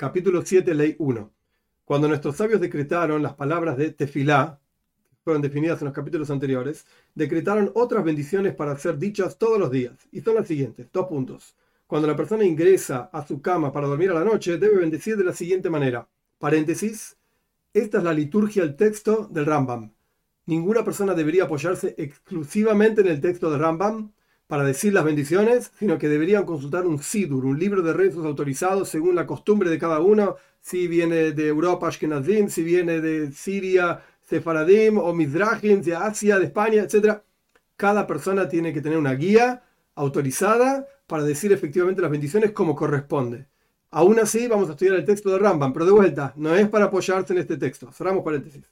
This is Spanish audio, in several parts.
capítulo 7, ley 1. Cuando nuestros sabios decretaron las palabras de tefilá, fueron definidas en los capítulos anteriores, decretaron otras bendiciones para ser dichas todos los días. Y son las siguientes, dos puntos. Cuando la persona ingresa a su cama para dormir a la noche, debe bendecir de la siguiente manera. Paréntesis. Esta es la liturgia, el texto del Rambam. Ninguna persona debería apoyarse exclusivamente en el texto del Rambam para decir las bendiciones, sino que deberían consultar un Sidur, un libro de rezos autorizados según la costumbre de cada uno, si viene de Europa, Ashkenazim, si viene de Siria, Sefaradim o Mizrahim, de Asia, de España, etc. Cada persona tiene que tener una guía autorizada para decir efectivamente las bendiciones como corresponde. Aún así, vamos a estudiar el texto de Rambam, pero de vuelta, no es para apoyarse en este texto. Cerramos paréntesis.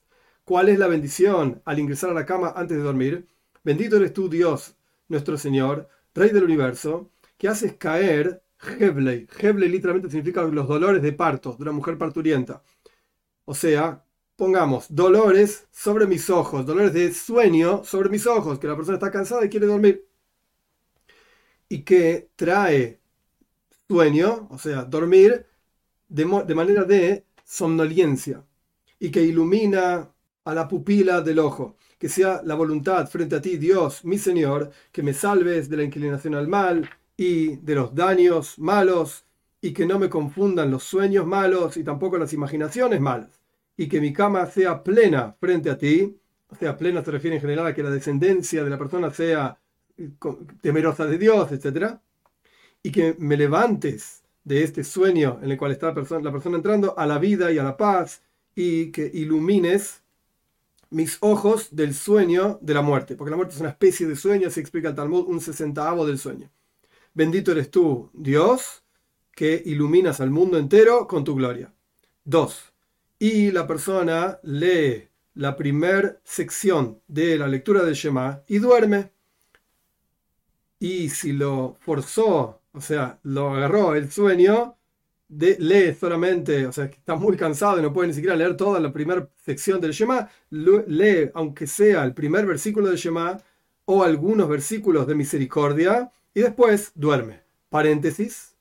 ¿Cuál es la bendición al ingresar a la cama antes de dormir? Bendito eres tú, Dios, nuestro Señor, Rey del universo, que haces caer Hebley. Hebley literalmente significa los dolores de parto de una mujer parturienta. O sea, pongamos dolores sobre mis ojos, dolores de sueño sobre mis ojos, que la persona está cansada y quiere dormir. Y que trae sueño, o sea, dormir, de, de manera de somnolencia. Y que ilumina a la pupila del ojo que sea la voluntad frente a ti, Dios, mi Señor, que me salves de la inclinación al mal y de los daños malos, y que no me confundan los sueños malos y tampoco las imaginaciones malas, y que mi cama sea plena frente a ti, o sea, plena se refiere en general a que la descendencia de la persona sea eh, temerosa de Dios, etc. Y que me levantes de este sueño en el cual está la persona, la persona entrando a la vida y a la paz, y que ilumines mis ojos del sueño de la muerte, porque la muerte es una especie de sueño, se explica el Talmud, un sesentavo del sueño. Bendito eres tú, Dios, que iluminas al mundo entero con tu gloria. 2. Y la persona lee la primera sección de la lectura del Shema y duerme. Y si lo forzó, o sea, lo agarró el sueño, lee solamente, o sea, está muy cansado y no puede ni siquiera leer toda la primera sección del Shema, lee, aunque sea el primer versículo del Shema o algunos versículos de misericordia, y después duerme. Paréntesis.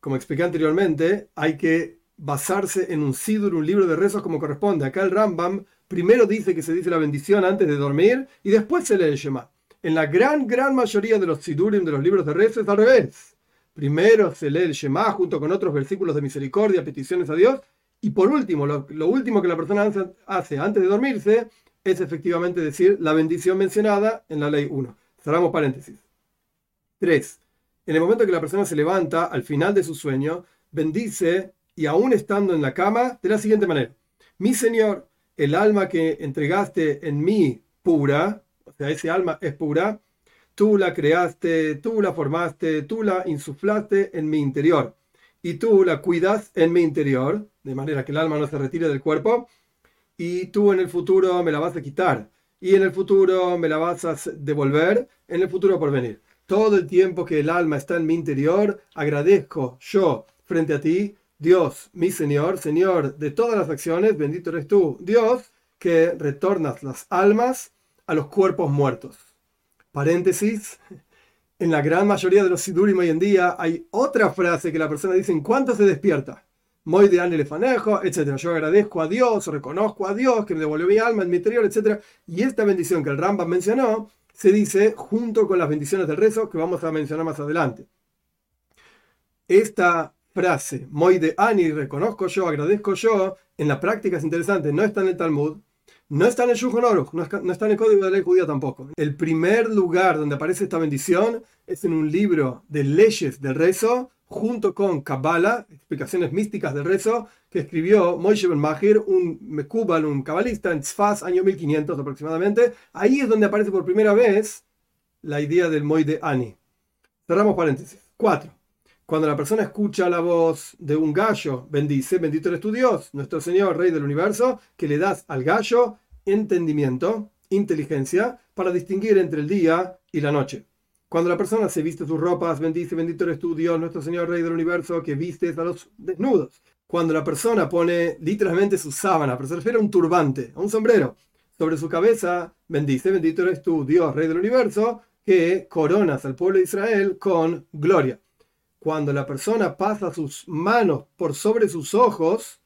Como expliqué anteriormente, hay que basarse en un Sidur, un libro de rezos como corresponde. Acá el Rambam primero dice que se dice la bendición antes de dormir y después se lee el Shema. En la gran, gran mayoría de los Sidurim, de los libros de rezos, es al revés Primero se lee el Shema junto con otros versículos de misericordia, peticiones a Dios. Y por último, lo, último que la persona hace antes de dormirse es efectivamente decir la bendición mencionada en la ley 1. Cerramos paréntesis. 3. En el momento que la persona se levanta al final de su sueño, bendice y aún estando en la cama de la siguiente manera. Mi Señor, el alma que entregaste en mí pura, o sea, ese alma es pura, Tú la creaste, tú la formaste, tú la insuflaste en mi interior. Y tú la cuidas en mi interior, de manera que el alma no se retire del cuerpo. Y tú en el futuro me la vas a quitar. Y en el futuro me la vas a devolver, en el futuro por venir. Todo el tiempo que el alma está en mi interior, agradezco yo frente a ti, Dios, mi Señor, Señor de todas las acciones, bendito eres tú, Dios, que retornas las almas a los cuerpos muertos paréntesis, en la gran mayoría de los sidurim hoy en día hay otra frase que la persona dice en cuanto se despierta. Muy de elefanejo, etc. Yo agradezco a Dios, reconozco a Dios que me devolvió mi alma en mi interior, etc. Y esta bendición que el Rambam mencionó se dice junto con las bendiciones del rezo que vamos a mencionar más adelante. Esta frase, muy de ani, reconozco yo, agradezco yo, en la práctica es interesante, no está en el Talmud, no está en el Shulchan no está en el Código de la Ley Judía tampoco. El primer lugar donde aparece esta bendición es en un libro de leyes del rezo, junto con Kabbalah, explicaciones místicas del rezo, que escribió Moshe Ben Mahir, un Mekubal, un cabalista, en Tzfaz, año 1500 aproximadamente. Ahí es donde aparece por primera vez la idea del Moide Ani. Cerramos paréntesis. 4. Cuando la persona escucha la voz de un gallo, bendice, bendito eres tu Dios, nuestro Señor, Rey del universo, que le das al gallo entendimiento, inteligencia, para distinguir entre el día y la noche. Cuando la persona se viste sus ropas, bendice, bendito eres tu Dios, nuestro Señor, Rey del universo, que vistes a los desnudos. Cuando la persona pone literalmente su sábana, pero se refiere a un turbante, a un sombrero, sobre su cabeza, bendice, bendito eres tú, Dios, Rey del universo, que coronas al pueblo de Israel con gloria. cuando la persona pasa sus manos por sobre sus ojos,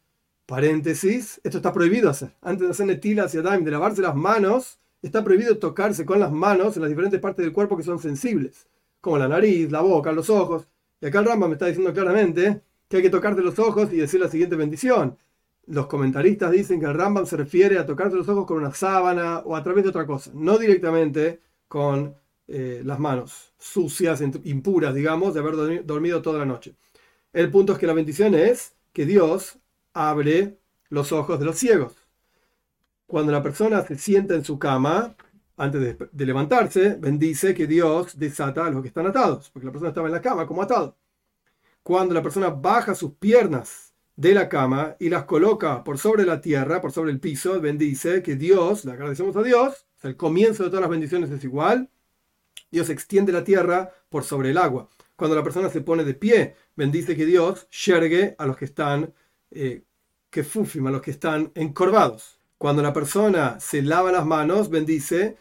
paréntesis, esto está prohibido hacer. Antes de hacer netila hacia daim, de lavarse las manos, está prohibido tocarse con las manos en las diferentes partes del cuerpo que son sensibles, como la nariz, la boca, los ojos. Y acá el Ramba me está diciendo claramente que hay que tocarte los ojos y decir la siguiente bendición. Los comentaristas dicen que el Rambam se refiere a tocarte los ojos con una sábana o a través de otra cosa, no directamente con eh, las manos sucias, impuras, digamos, de haber dormido toda la noche. El punto es que la bendición es que Dios abre los ojos de los ciegos. Cuando la persona se sienta en su cama, antes de, levantarse, bendice que Dios desata a los que están atados, porque la persona estaba en la cama como atado. Cuando la persona baja sus piernas de la cama y las coloca por sobre la tierra, por sobre el piso, bendice que Dios, le agradecemos a Dios, el comienzo de todas las bendiciones es igual, Dios extiende la tierra por sobre el agua. Cuando la persona se pone de pie, bendice que Dios yergue a los que están, eh, que fufim, a los que están encorvados. Cuando la persona se lava las manos, bendice,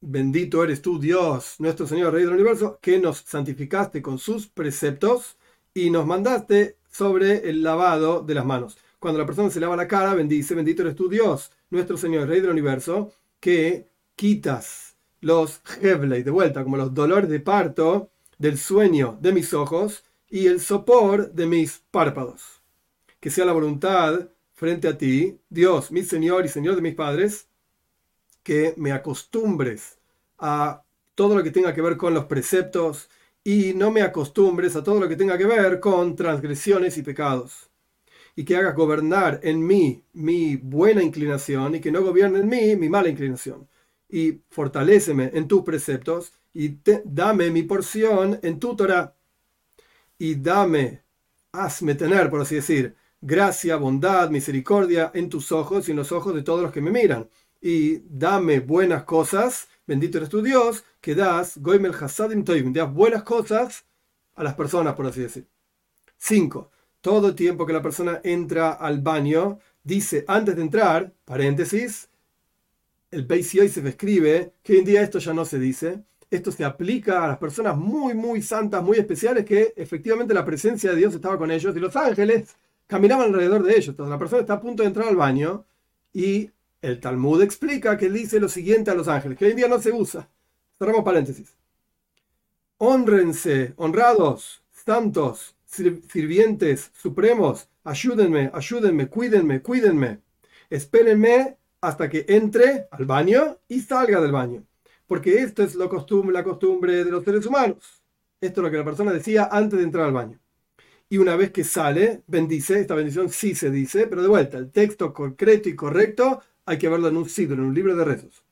bendito eres tú Dios, nuestro Señor Rey del Universo, que nos santificaste con sus preceptos y nos mandaste sobre el lavado de las manos. Cuando la persona se lava la cara, bendice, bendito eres tú Dios, nuestro Señor Rey del Universo, que quitas los Hevley, de vuelta, como los dolores de parto del sueño de mis ojos y el sopor de mis párpados. Que sea la voluntad frente a ti, Dios, mi Señor y Señor de mis padres, que me acostumbres a todo lo que tenga que ver con los preceptos y no me acostumbres a todo lo que tenga que ver con transgresiones y pecados. Y que hagas gobernar en mí mi buena inclinación y que no gobierne en mí mi mala inclinación y fortaléceme en tus preceptos y dame mi porción en tu Torah y dame, hazme tener, por así decir, gracia, bondad, misericordia en tus ojos y en los ojos de todos los que me miran. Y dame buenas cosas, bendito eres tu Dios, que das, goimel hasadim toivim, das buenas cosas a las personas, por así decir. 5. Todo tiempo que la persona entra al baño, dice antes de entrar, paréntesis, el Beis Yosef escribe que hoy en día esto ya no se dice. Esto se aplica a las personas muy, muy santas, muy especiales, que efectivamente la presencia de Dios estaba con ellos y los ángeles caminaban alrededor de ellos. Entonces la persona está a punto de entrar al baño y el Talmud explica que dice lo siguiente a los ángeles, que hoy en día no se usa. Cerramos paréntesis. Honrense, honrados, santos, sirvientes, supremos, ayúdenme, ayúdenme, cuídenme, cuídenme. Espérenme hasta que entre al baño y salga del baño. Porque esto es la costumbre de los seres humanos. Esto es lo que la persona decía antes de entrar al baño. Y una vez que sale, bendice, esta bendición sí se dice, pero de vuelta, el texto concreto y correcto hay que verlo en un en un libro de rezos.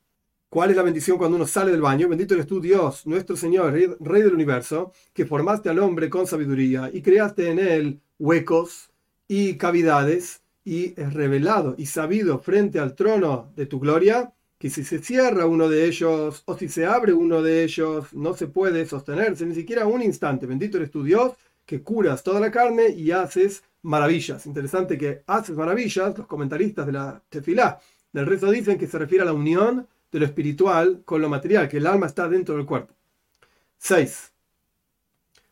¿Cuál es la bendición cuando uno sale del baño? Bendito eres tú, Dios, nuestro Señor, Rey, Rey del universo, que formaste al hombre con sabiduría y creaste en él huecos y cavidades y es revelado y sabido frente al trono de tu gloria, que si se cierra uno de ellos o si se abre uno de ellos, no se puede sostenerse ni siquiera un instante. Bendito eres tu Dios, que curas toda la carne y haces maravillas. Interesante que haces maravillas, los comentaristas de la tefilá del rezo dicen que se refiere a la unión de lo espiritual con lo material, que el alma está dentro del cuerpo. 6.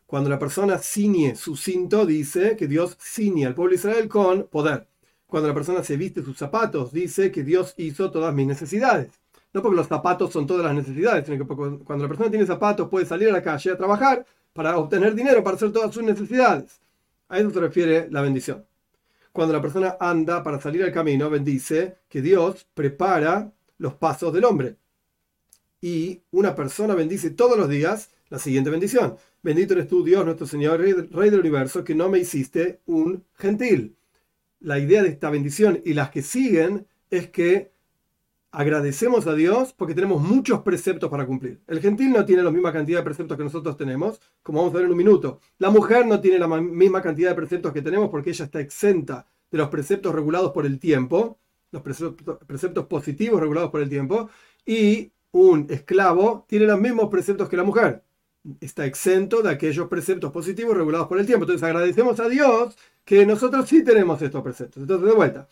Cuando la persona ciñe su cinto, dice que Dios ciñe al pueblo de Israel con poder. Cuando la persona se viste sus zapatos, dice que Dios hizo todas mis necesidades. No porque los zapatos son todas las necesidades, sino que cuando la persona tiene zapatos puede salir a la calle a trabajar para obtener dinero para hacer todas sus necesidades. A eso se refiere la bendición. Cuando la persona anda para salir al camino, bendice que Dios prepara los pasos del hombre. Y una persona bendice todos los días la siguiente bendición. Bendito eres tú, Dios, nuestro Señor, Rey del universo, que no me hiciste un gentil la idea de esta bendición y las que siguen es que agradecemos a Dios porque tenemos muchos preceptos para cumplir. El gentil no tiene la misma cantidad de preceptos que nosotros tenemos, como vamos a ver en un minuto. La mujer no tiene la misma cantidad de preceptos que tenemos porque ella está exenta de los preceptos regulados por el tiempo, los preceptos, preceptos positivos regulados por el tiempo, y un esclavo tiene los mismos preceptos que la mujer. Está exento de aquellos preceptos positivos regulados por el tiempo. Entonces agradecemos a Dios que nosotros sí tenemos estos preceptos. Entonces, de vuelta,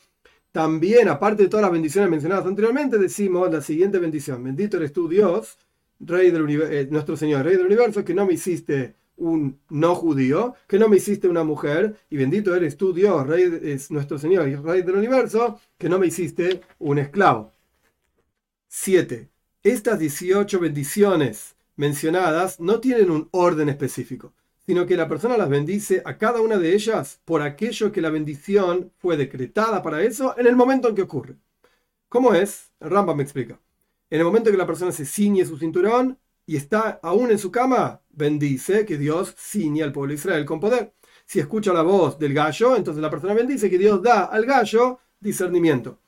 también, aparte de todas las bendiciones mencionadas anteriormente, decimos la siguiente bendición. Bendito eres tú, Dios, Rey del eh, nuestro Señor, Rey del universo, que no me hiciste un no judío, que no me hiciste una mujer, y bendito eres tú, Dios, Rey es nuestro Señor y Rey del universo, que no me hiciste un esclavo. 7. Estas 18 bendiciones mencionadas no tienen un orden específico, sino que la persona las bendice a cada una de ellas por aquello que la bendición fue decretada para eso en el momento en que ocurre. ¿Cómo es? El Rambam me explica. En el momento que la persona se ciñe su cinturón y está aún en su cama, bendice que Dios ciñe al pueblo de Israel con poder. Si escucha la voz del gallo, entonces la persona bendice que Dios da al gallo discernimiento.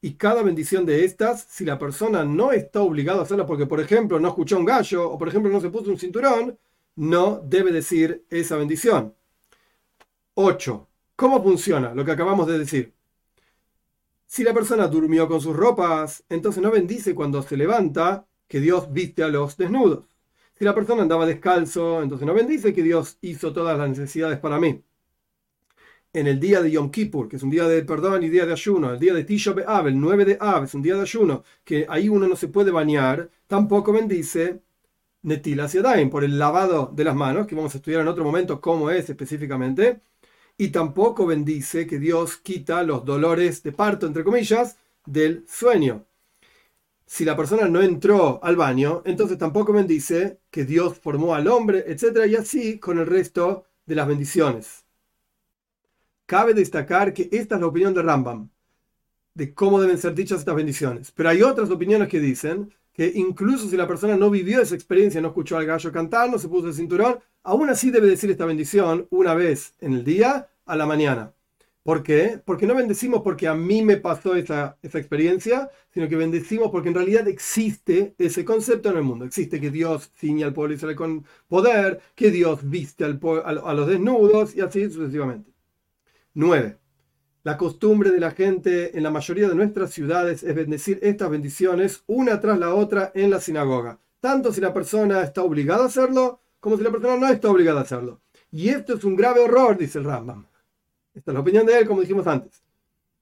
Y cada bendición de estas, si la persona no está obligada a hacerla porque, por ejemplo, no escuchó un gallo o, por ejemplo, no se puso un cinturón, no debe decir esa bendición. 8. ¿Cómo funciona lo que acabamos de decir? Si la persona durmió con sus ropas, entonces no bendice cuando se levanta que Dios viste a los desnudos. Si la persona andaba descalzo, entonces no bendice que Dios hizo todas las necesidades para mí en el día de Yom Kippur, que es un día de perdón y día de ayuno, el día de Tisha B'Av, el 9 de Av, es un día de ayuno, que ahí uno no se puede bañar, tampoco bendice Netila Yadayim, por el lavado de las manos, que vamos a estudiar en otro momento cómo es específicamente, y tampoco bendice que Dios quita los dolores de parto, entre comillas, del sueño. Si la persona no entró al baño, entonces tampoco bendice que Dios formó al hombre, etc. Y así con el resto de las bendiciones. Cabe destacar que esta es la opinión de Rambam, de cómo deben ser dichas estas bendiciones. Pero hay otras opiniones que dicen que incluso si la persona no vivió esa experiencia, no escuchó al gallo cantar, no se puso el cinturón, aún así debe decir esta bendición una vez en el día a la mañana. ¿Por qué? Porque no bendecimos porque a mí me pasó esa, esa experiencia, sino que bendecimos porque en realidad existe ese concepto en el mundo. Existe que Dios ciña al pueblo Israel con poder, que Dios viste al, a los desnudos y así sucesivamente. 9. La costumbre de la gente en la mayoría de nuestras ciudades es bendecir estas bendiciones una tras la otra en la sinagoga, tanto si la persona está obligada a hacerlo como si la persona no está obligada a hacerlo. Y esto es un grave error, dice el Rambam. Esta es la opinión de él, como dijimos antes.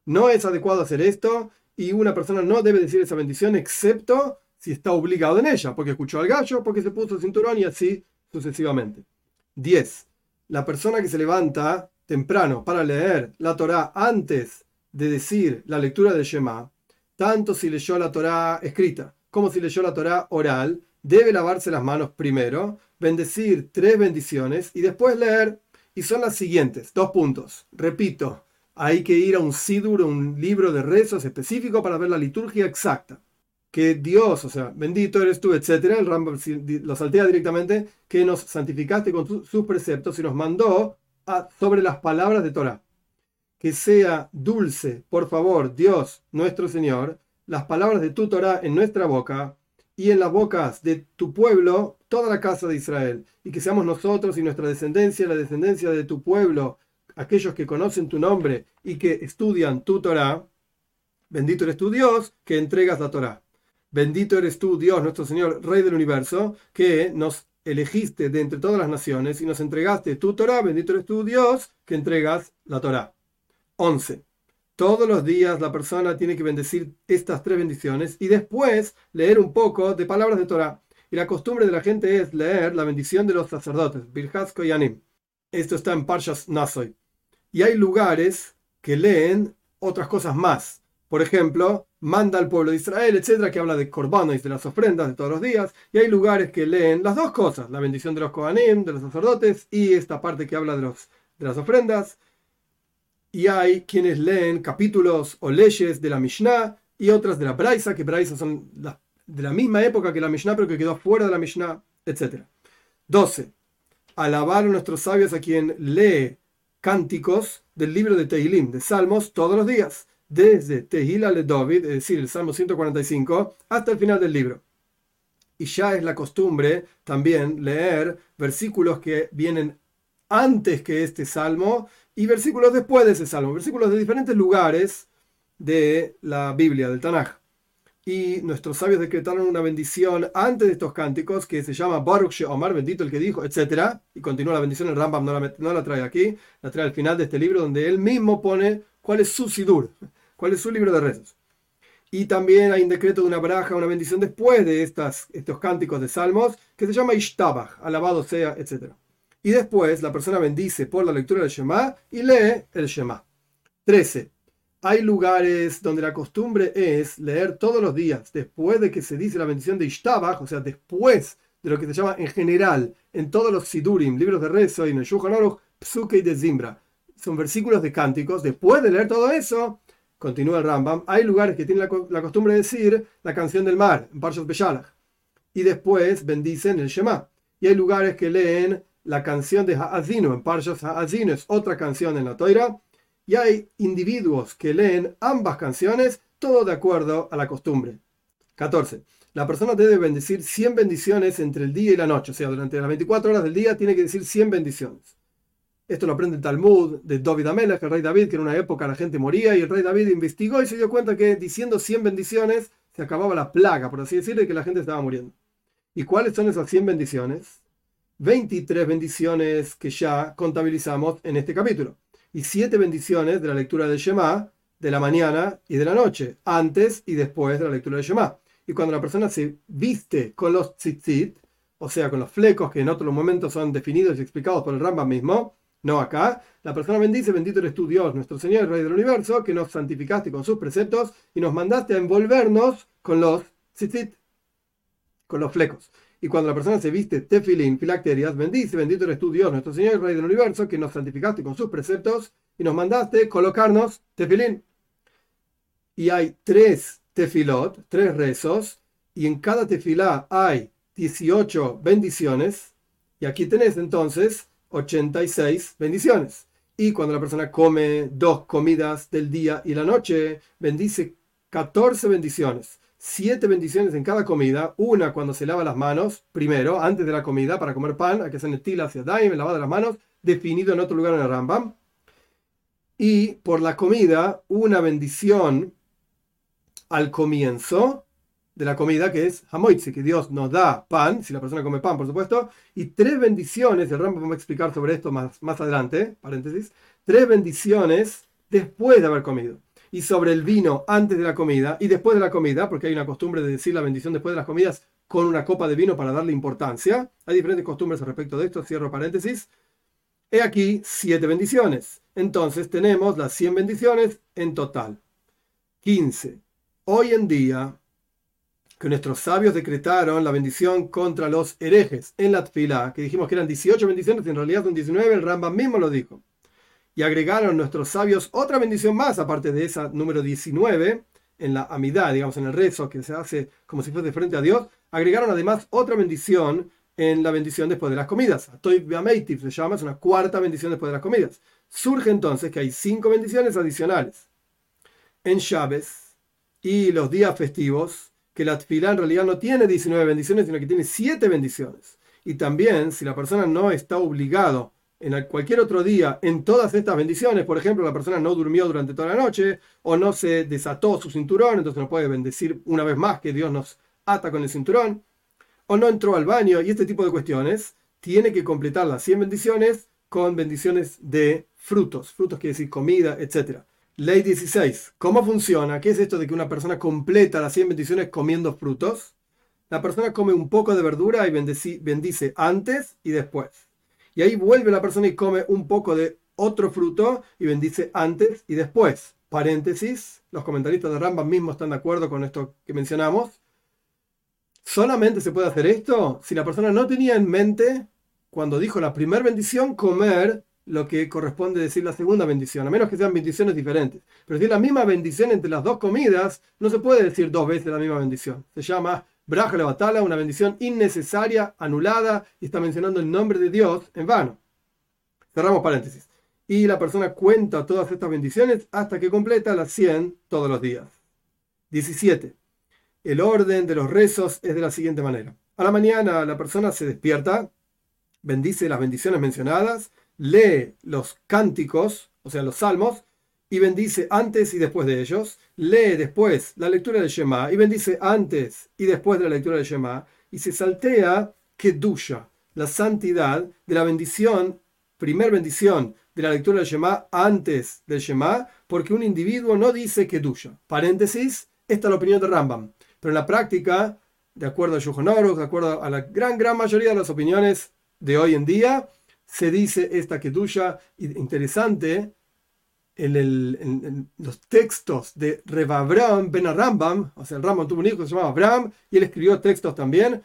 No es adecuado hacer esto y una persona no debe decir esa bendición excepto si está obligado en ella, porque escuchó al gallo, porque se puso el cinturón y así sucesivamente. 10. La persona que se levanta temprano para leer la Torá antes de decir la lectura del Shema, tanto si leyó la Torá escrita como si leyó la Torá oral, debe lavarse las manos primero, bendecir tres bendiciones y después leer. Y son las siguientes, dos puntos. Repito, hay que ir a un sidur, un libro de rezos específico para ver la liturgia exacta. Que Dios, o sea, bendito eres tú, etcétera, el Rambam lo saltea directamente, que nos santificaste con sus preceptos y nos mandó sobre las palabras de Torah. Que sea dulce, por favor, Dios nuestro Señor, las palabras de tu Torah en nuestra boca y en las bocas de tu pueblo, toda la casa de Israel. Y que seamos nosotros y nuestra descendencia, la descendencia de tu pueblo, aquellos que conocen tu nombre y que estudian tu Torah. Bendito eres tu Dios que entregas la Torah. Bendito eres tú, Dios, nuestro Señor, Rey del universo, que nos elegiste de entre todas las naciones y nos entregaste tu Torah, bendito eres tu Dios, que entregas la Torah. 11. Todos los días la persona tiene que bendecir estas tres bendiciones y después leer un poco de palabras de Torah. Y la costumbre de la gente es leer la bendición de los sacerdotes, Birhasko y Anim. Esto está en Parshas Nasoy. Y hay lugares que leen otras cosas más. Por ejemplo, manda al pueblo de Israel, etcétera, que habla de corbanos, de las ofrendas de todos los días, y hay lugares que leen las dos cosas, la bendición de los Kohanim, de los sacerdotes, y esta parte que habla de, los, de las ofrendas, y hay quienes leen capítulos o leyes de la Mishnah y otras de la Braisa, que Braisa son de la misma época que la Mishnah, pero que quedó fuera de la Mishnah, etcétera. 12. Alabar a nuestros sabios a quien lee cánticos del libro de Tehilim, de Salmos, todos los días desde Tehila le David, es decir, el Salmo 145, hasta el final del libro. Y ya es la costumbre también leer versículos que vienen antes que este salmo y versículos después de ese salmo, versículos de diferentes lugares de la Biblia, del Tanaj. Y nuestros sabios decretaron una bendición antes de estos cánticos que se llama Baruch Omar, bendito el que dijo, etc. Y continúa la bendición, el Rambam no la, no la trae aquí, la trae al final de este libro donde él mismo pone cuál es su sidur, cuál es su libro de rezos. Y también hay un decreto de una braja, una bendición después de estas, estos cánticos de salmos, que se llama Ishtabach, alabado sea, etc. Y después la persona bendice por la lectura del Shema y lee el Shema. 13. Hay lugares donde la costumbre es leer todos los días, después de que se dice la bendición de Ishtabach, o sea, después de lo que se llama en general, en todos los Sidurim, libros de rezo y en el Shulchan Aruch, Psuke y de Zimbra. Son versículos de cánticos. Después de leer todo eso, continúa el Rambam, hay lugares que tienen la, costumbre de decir la canción del mar, en Parshas Beshalach, y después bendicen el Shema. Y hay lugares que leen la canción de Ha'azino, en Parshas Ha'azino es otra canción en la Toira, y hay individuos que leen ambas canciones, todo de acuerdo a la costumbre. 14. La persona debe bendecir 100 bendiciones entre el día y la noche, o sea, durante las 24 horas del día tiene que decir 100 bendiciones. Esto lo aprende el Talmud de David Amelech, el rey David, que en una época la gente moría y el rey David investigó y se dio cuenta que diciendo 100 bendiciones se acababa la plaga, por así decirlo, de que la gente estaba muriendo. ¿Y cuáles son esas 100 bendiciones? 23 bendiciones que ya contabilizamos en este capítulo y 7 bendiciones de la lectura del Shema de la mañana y de la noche, antes y después de la lectura del Shema. Y cuando la persona se viste con los tzitzit, o sea, con los flecos que en otros momentos son definidos y explicados por el Rambam mismo, no acá. La persona bendice, bendito eres tú Dios, nuestro Señor, Rey del Universo, que nos santificaste con sus preceptos y nos mandaste a envolvernos con los tzitzit, con los flecos. Y cuando la persona se viste tefilín, filacterias, bendice, bendito eres tú Dios, nuestro Señor, Rey del Universo, que nos santificaste con sus preceptos y nos mandaste colocarnos tefilín. Y hay tres tefilot, tres rezos, y en cada tefilá hay 18 bendiciones, y aquí tenés entonces 86 bendiciones. Y cuando la persona come dos comidas del día y la noche, bendice 14 bendiciones. Siete bendiciones en cada comida. Una cuando se lava las manos, primero, antes de la comida, para comer pan, hay que hacer estilo hacia daim, lavado las manos, definido en otro lugar en el Rambam. Y por la comida, una bendición al comienzo de la comida, que es Hamoitzi, que Dios nos da pan, si la persona come pan, por supuesto, y tres bendiciones, el Rambam va a explicar sobre esto más, más adelante, paréntesis, tres bendiciones después de haber comido. Y sobre el vino antes de la comida y después de la comida, porque hay una costumbre de decir la bendición después de las comidas con una copa de vino para darle importancia. Hay diferentes costumbres al respecto de esto, cierro paréntesis. He aquí siete bendiciones. Entonces tenemos las 100 bendiciones en total. 15. Hoy en día, que nuestros sabios decretaron la bendición contra los herejes en la Tfila, que dijimos que eran 18 bendiciones, en realidad son 19, el Rambam mismo lo dijo. Y agregaron nuestros sabios otra bendición más, aparte de esa número 19, en la amidad, digamos, en el rezo que se hace como si fuese frente a Dios, agregaron además otra bendición en la bendición después de las comidas. Atoy se llama, es una cuarta bendición después de las comidas. Surge entonces que hay cinco bendiciones adicionales. En Chávez y los días festivos, que la tefilá en realidad no tiene 19 bendiciones, sino que tiene 7 bendiciones. Y también, si la persona no está obligado en cualquier otro día en todas estas bendiciones, por ejemplo, la persona no durmió durante toda la noche o no se desató su cinturón, entonces no puede bendecir una vez más que Dios nos ata con el cinturón, o no entró al baño y este tipo de cuestiones, tiene que completar las 100 bendiciones con bendiciones de frutos, frutos quiere decir comida, etc. Ley 16. ¿Cómo funciona? ¿Qué es esto de que una persona completa las 100 bendiciones comiendo frutos? La persona come un poco de verdura y bendice antes y después. Y ahí vuelve la persona y come un poco de otro fruto y bendice antes y después. Paréntesis, los comentaristas de Rambam mismos están de acuerdo con esto que mencionamos. Solamente se puede hacer esto si la persona no tenía en mente, cuando dijo la primera bendición, comer lo que corresponde decir la segunda bendición, a menos que sean bendiciones diferentes. Pero si es la misma bendición entre las dos comidas, no se puede decir dos veces la misma bendición. Se llama Braja la Batala, una bendición innecesaria, anulada, y está mencionando el nombre de Dios en vano. Cerramos paréntesis. Y la persona cuenta todas estas bendiciones hasta que completa las 100 todos los días. 17. El orden de los rezos es de la siguiente manera. A la mañana la persona se despierta, bendice las bendiciones mencionadas, lee los cánticos, o sea, los salmos, y bendice antes y después de ellos, lee después la lectura del Shema y bendice antes y después de la lectura del Shema, y se saltea Kedusha, la santidad de la bendición, primer bendición de la lectura del Shema antes del Shema, porque un individuo no dice Kedusha. Paréntesis, esta es la opinión de Rambam. Pero en la práctica, de acuerdo a Yohanan, de acuerdo a la gran, gran mayoría de las opiniones de hoy en día, se dice esta Kedusha interesante en, el, los textos de Reb Abraham Ben Rambam, o sea, el Rambam tuvo un hijo que se llamaba Abraham y él escribió textos también.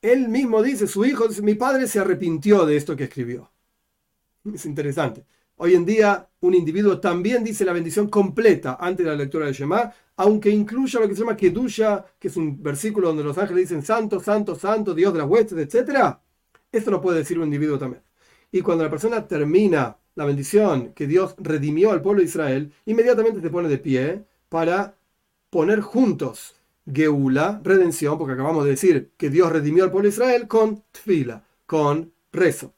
Él mismo dice, su hijo, dice, mi padre se arrepintió de esto que escribió. Es interesante. Hoy en día un individuo también dice la bendición completa antes de la lectura del Shema, aunque incluya lo que se llama Kedusha, que es un versículo donde los ángeles dicen santo, santo, santo, Dios de las huestes, etc. Esto lo puede decir un individuo también. Y cuando la persona termina la bendición que Dios redimió al pueblo de Israel, inmediatamente se pone de pie para poner juntos Geula, redención, porque acabamos de decir que Dios redimió al pueblo de Israel con tfila, con rezo.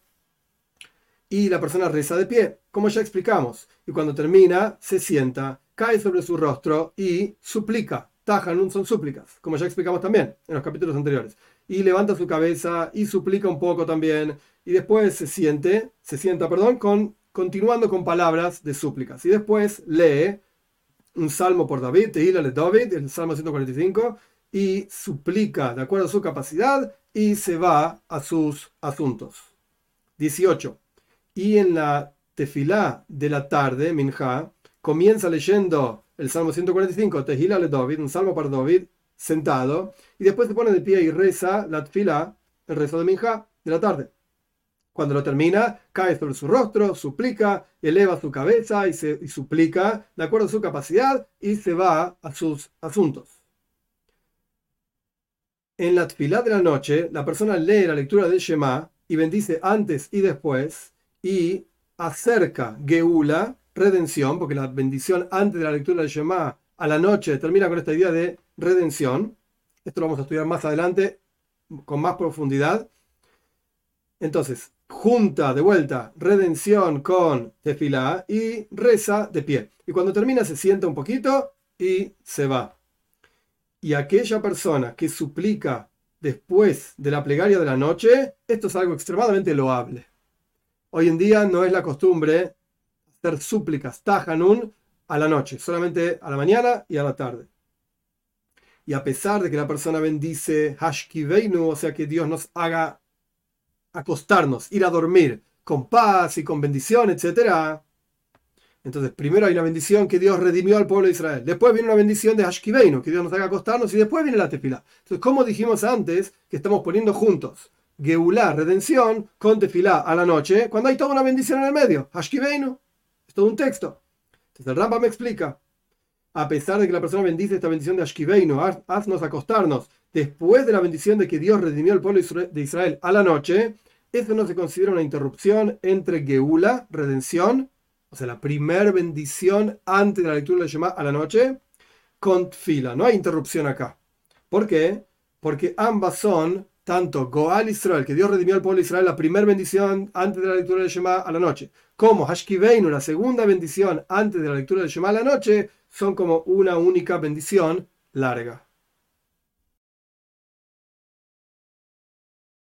Y la persona reza de pie, como ya explicamos. Y cuando termina, se sienta, cae sobre su rostro y suplica. Tajanun son súplicas, como ya explicamos también en los capítulos anteriores. Y levanta su cabeza y suplica un poco también. Y después se siente, se sienta, perdón, con continuando con palabras de súplicas. Y después lee un salmo por David, Tehila de David, el salmo 145, y suplica de acuerdo a su capacidad y se va a sus asuntos. 18. Y en la tefilá de la tarde, Minja, comienza leyendo el salmo 145, Tehila le David, un salmo para David, sentado, y después se pone de pie y reza la tefilá, el rezo de Minja de la tarde. Cuando lo termina, cae sobre su rostro, suplica, eleva su cabeza y, se, suplica de acuerdo a su capacidad y se va a sus asuntos. En la tfilá de la noche, la persona lee la lectura del Shema y bendice antes y después y acerca Geula, redención, porque la bendición antes de la lectura del Shema a la noche termina con esta idea de redención. Esto lo vamos a estudiar más adelante con más profundidad. Entonces, junta de vuelta redención con tefilá y reza de pie. Y cuando termina se sienta un poquito y se va. Y aquella persona que suplica después de la plegaria de la noche, esto es algo extremadamente loable. Hoy en día no es la costumbre hacer súplicas tajanun a la noche, solamente a la mañana y a la tarde. Y a pesar de que la persona bendice Hashkiveinu, o sea que Dios nos haga acostarnos, ir a dormir con paz y con bendición, etc. Entonces, primero hay una bendición que Dios redimió al pueblo de Israel. Después viene una bendición de Hashkiveinu, que Dios nos haga acostarnos, y después viene la tefilá. Entonces, como dijimos antes, que estamos poniendo juntos Geulá, redención, con tefilá a la noche, cuando hay toda una bendición en el medio. Hashkiveinu. Es todo un texto. Entonces, el Rambam me explica. A pesar de que la persona bendice esta bendición de Ashkiveinu, haznos acostarnos, después de la bendición de que Dios redimió al pueblo de Israel a la noche, eso no se considera una interrupción entre Geula, redención, o sea, la primer bendición antes de la lectura del Shema a la noche, con Tfila. No hay interrupción acá. ¿Por qué? Porque ambas son tanto Goal Israel, que Dios redimió al pueblo de Israel, la primera bendición antes de la lectura del Shema a la noche, como Hashkiveinu, la segunda bendición antes de la lectura del Shema a la noche, son como una única bendición larga.